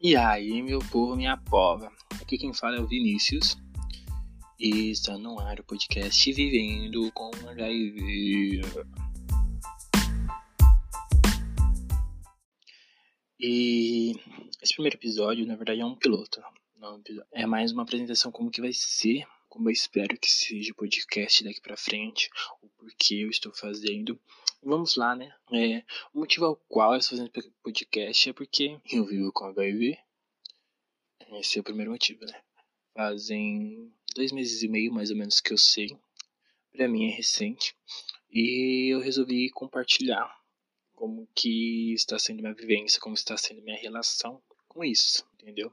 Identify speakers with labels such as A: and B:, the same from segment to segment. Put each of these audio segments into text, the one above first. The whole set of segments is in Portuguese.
A: E aí, meu povo, minha pova. Aqui quem fala é o Vinícius. E está no ar o podcast Vivendo com HIV. E esse primeiro episódio, na verdade, é um piloto. Não, é mais uma apresentação como que vai ser, como eu espero que seja o podcast daqui pra frente, o porquê eu estou fazendo. Vamos lá, né? É, o motivo ao qual eu estou fazendo podcast é porque eu vivo com HIV. Esse é o primeiro motivo, né? Fazem dois meses e meio, mais ou menos, que eu sei. Pra mim é recente. E eu resolvi compartilhar como que está sendo minha vivência, como está sendo minha relação com isso, entendeu?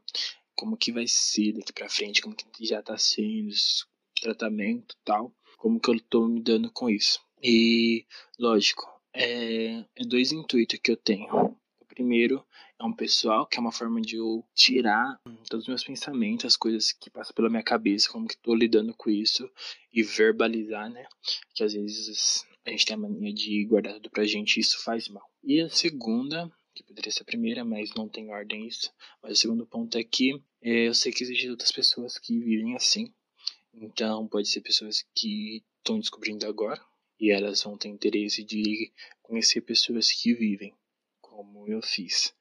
A: Como que vai ser daqui pra frente, como que já tá sendo tratamento tal, como que eu tô me dando com isso. E, lógico, é, é dois intuitos que eu tenho. O primeiro é um pessoal, que é uma forma de eu tirar todos os meus pensamentos, as coisas que passam pela minha cabeça, como que tô lidando com isso, e verbalizar, né? Que às vezes a gente tem a mania de guardar tudo pra gente e isso faz mal. E a segunda, que poderia ser a primeira, mas não tem ordem isso, mas o segundo ponto é que é, eu sei que existem outras pessoas que vivem assim. Então, pode ser pessoas que estão descobrindo agora, e elas vão ter interesse de conhecer pessoas que vivem, como eu fiz.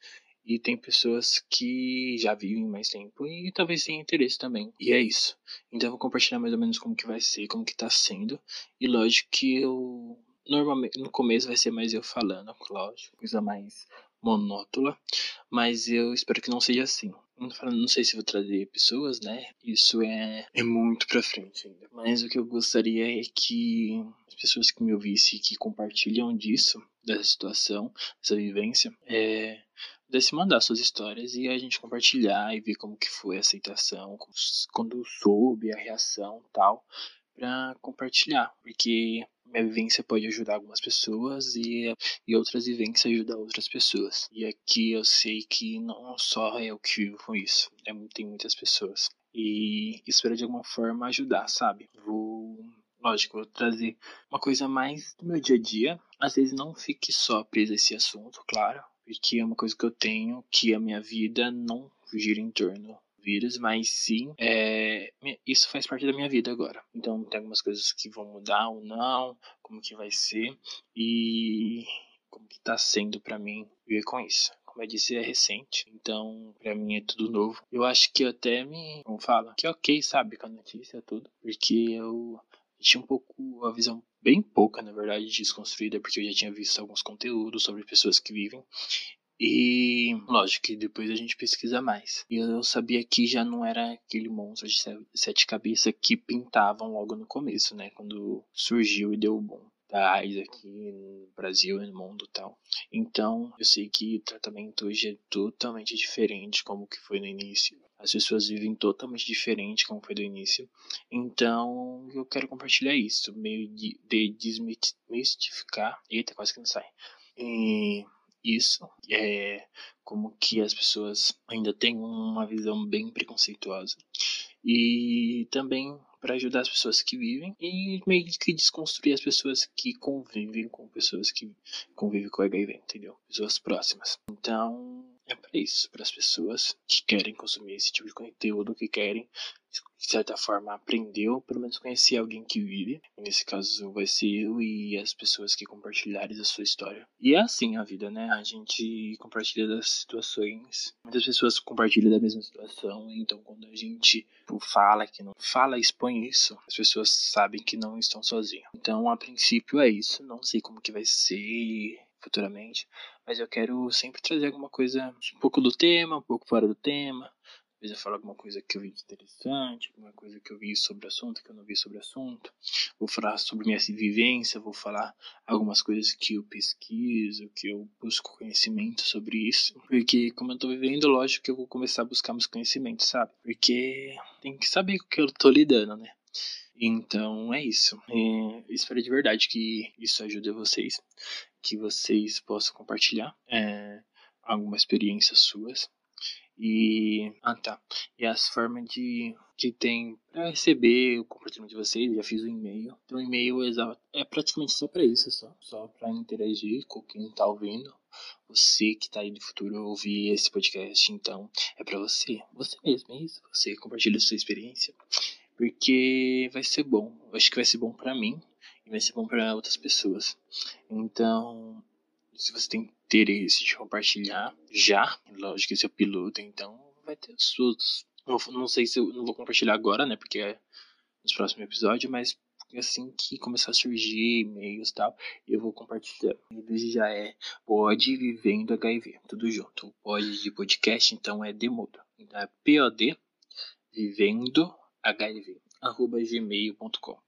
A: E tem pessoas que já vivem mais tempo e talvez tenham interesse também. E é isso. Então eu vou compartilhar mais ou menos como que vai ser, como que tá sendo. E lógico que eu normalmente no começo vai ser mais eu falando, lógico, coisa mais monótona, mas eu espero que não seja assim. Não sei se vou trazer pessoas, né? Isso é, é muito pra frente ainda. Mas o que eu gostaria é que as pessoas que me ouvissem, que compartilham disso, dessa situação, dessa vivência, é, mandar suas histórias e a gente compartilhar e ver como que foi a aceitação, quando soube a reação tal, para compartilhar, porque minha vivência pode ajudar algumas pessoas e, e outras vivências ajudam outras pessoas. E aqui eu sei que não só eu que vivo com isso, é, tem muitas pessoas. E espero de alguma forma ajudar, sabe? Vou lógico, vou trazer uma coisa mais do meu dia a dia. Às vezes não fique só preso a esse assunto, claro, porque é uma coisa que eu tenho que a minha vida não gira em torno vírus, mas sim, é, isso faz parte da minha vida agora. Então tem algumas coisas que vão mudar ou não, como que vai ser e como que tá sendo para mim viver com isso. Como eu disse, é recente, então para mim é tudo novo. Eu acho que até me, como fala, que é ok, sabe, com a notícia tudo, porque eu tinha um pouco a visão bem pouca, na verdade, desconstruída, porque eu já tinha visto alguns conteúdos sobre pessoas que vivem e lógico que depois a gente pesquisa mais. E eu sabia que já não era aquele monstro de sete cabeças que pintavam logo no começo, né? Quando surgiu e deu bom da AIDS aqui no Brasil e no mundo tal. Então, eu sei que o tratamento hoje é totalmente diferente como que foi no início. As pessoas vivem totalmente diferente como foi do início. Então, eu quero compartilhar isso, meio de, de desmistificar. Eita, quase que não sai. E isso, é como que as pessoas ainda têm uma visão bem preconceituosa. E também para ajudar as pessoas que vivem e meio que desconstruir as pessoas que convivem com pessoas que convivem com HIV, entendeu? Pessoas próximas. Então, é para isso, para as pessoas que querem consumir esse tipo de conteúdo, que querem, de certa forma, aprender ou pelo menos conhecer alguém que vive. nesse caso vai ser eu e as pessoas que compartilharem a sua história. E é assim a vida, né? A gente compartilha das situações. Muitas pessoas compartilham da mesma situação, então quando a gente tipo, fala que não fala, expõe isso, as pessoas sabem que não estão sozinhas. Então, a princípio é isso. Não sei como que vai ser futuramente, mas eu quero sempre trazer alguma coisa um pouco do tema, um pouco fora do tema. Às vezes eu falo alguma coisa que eu vi interessante, alguma coisa que eu vi sobre o assunto, que eu não vi sobre o assunto. Vou falar sobre minha vivência, vou falar algumas coisas que eu pesquiso, que eu busco conhecimento sobre isso. Porque como eu tô vivendo, lógico que eu vou começar a buscar meus conhecimentos, sabe? Porque tem que saber com o que eu tô lidando, né? Então é isso. É, espero de verdade que isso ajude vocês que vocês possam compartilhar é, alguma experiência suas. E. Ah tá. E as formas de que tem para receber o compartilhamento de vocês, já fiz o um e-mail. Então o e-mail é, é praticamente só para isso, só, só para interagir com quem tá ouvindo. Você que tá aí no futuro ouvir esse podcast, então é para você, você mesmo, é isso. Você compartilha sua experiência, porque vai ser bom. Eu acho que vai ser bom para mim e vai ser bom para outras pessoas. Então, se você tem interesse de compartilhar, já, lógico que esse é o piloto, então vai ter os outros. Não, não sei se eu não vou compartilhar agora, né? Porque é nos próximos episódios, mas assim que começar a surgir e-mails e tal, eu vou compartilhar. Desde já é Pod Vivendo HIV, tudo junto. O pod de podcast, então é demudo. Então é POD Vivendo HIV, arroba gmail.com.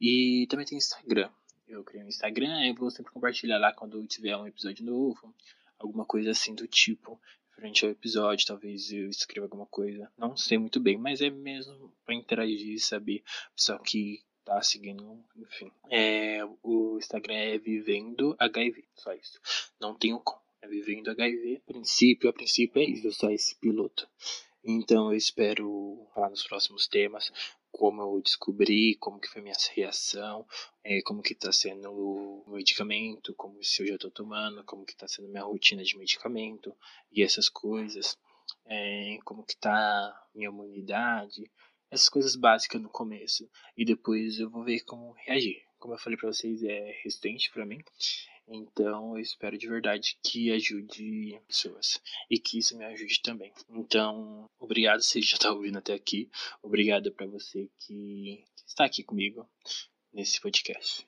A: E também tem Instagram. Eu criei um Instagram, eu vou sempre compartilhar lá quando tiver um episódio novo, alguma coisa assim do tipo frente ao episódio, talvez eu escreva alguma coisa. Não sei muito bem, mas é mesmo para interagir, saber pessoal que tá seguindo, enfim. É, o Instagram é Vivendo HIV, só isso. Não tenho com. É Vivendo HIV. A princípio, a princípio é isso, só esse piloto. Então eu espero falar nos próximos temas como eu descobri, como que foi minha reação, é, como que está sendo o medicamento, como se eu já estou tomando, como que está sendo minha rotina de medicamento e essas coisas, é, como que está minha imunidade, essas coisas básicas no começo e depois eu vou ver como reagir. Como eu falei para vocês, é resistente para mim. Então eu espero de verdade que ajude pessoas e que isso me ajude também. Então, obrigado se já está ouvindo até aqui. Obrigado para você que está aqui comigo nesse podcast.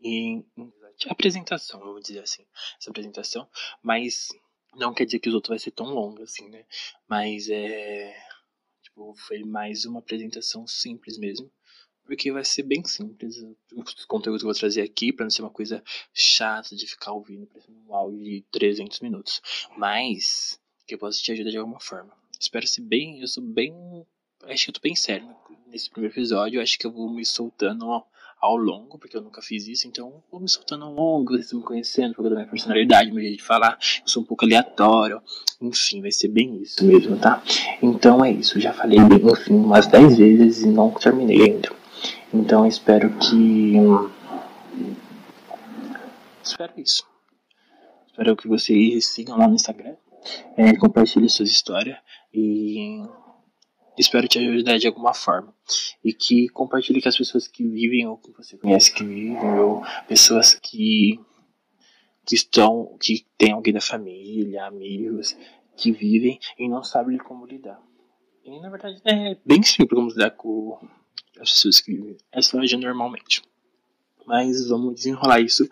A: E apresentação, vamos dizer assim, essa apresentação, mas não quer dizer que os outros vai ser tão longo assim, né? Mas é tipo, foi mais uma apresentação simples mesmo porque vai ser bem simples os conteúdos que eu vou trazer aqui, para não ser uma coisa chata de ficar ouvindo, um áudio de 300 minutos. Mas que eu possa te ajudar de alguma forma. Espero ser bem, eu sou bem, acho que eu tô bem sério nesse primeiro episódio, eu acho que eu vou me soltando ao, longo, porque eu nunca fiz isso, então vou me soltando ao longo, vocês me conhecendo, por causa da minha personalidade, meu jeito de falar, eu sou um pouco aleatório, enfim, vai ser bem isso mesmo, tá? Então é isso, já falei bem, enfim, umas 10 vezes e não terminei ainda. Então espero que. Espero isso. Espero que vocês sigam lá no Instagram, é, compartilhem suas histórias e espero te ajudar de alguma forma. E que compartilhe com as pessoas que vivem ou que você conhece que vivem, ou pessoas que, que estão, que tem alguém da família, amigos, que vivem e não sabem como lidar. E na verdade é bem simples como lidar com pessoas que essa agem normalmente. Mas vamos desenrolar isso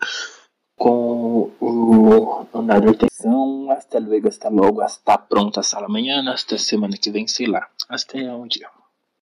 A: com o andar da atenção. Hasta luego, hasta logo, hasta pronto, hasta amanhã, hasta semana que vem, sei lá. Até um dia.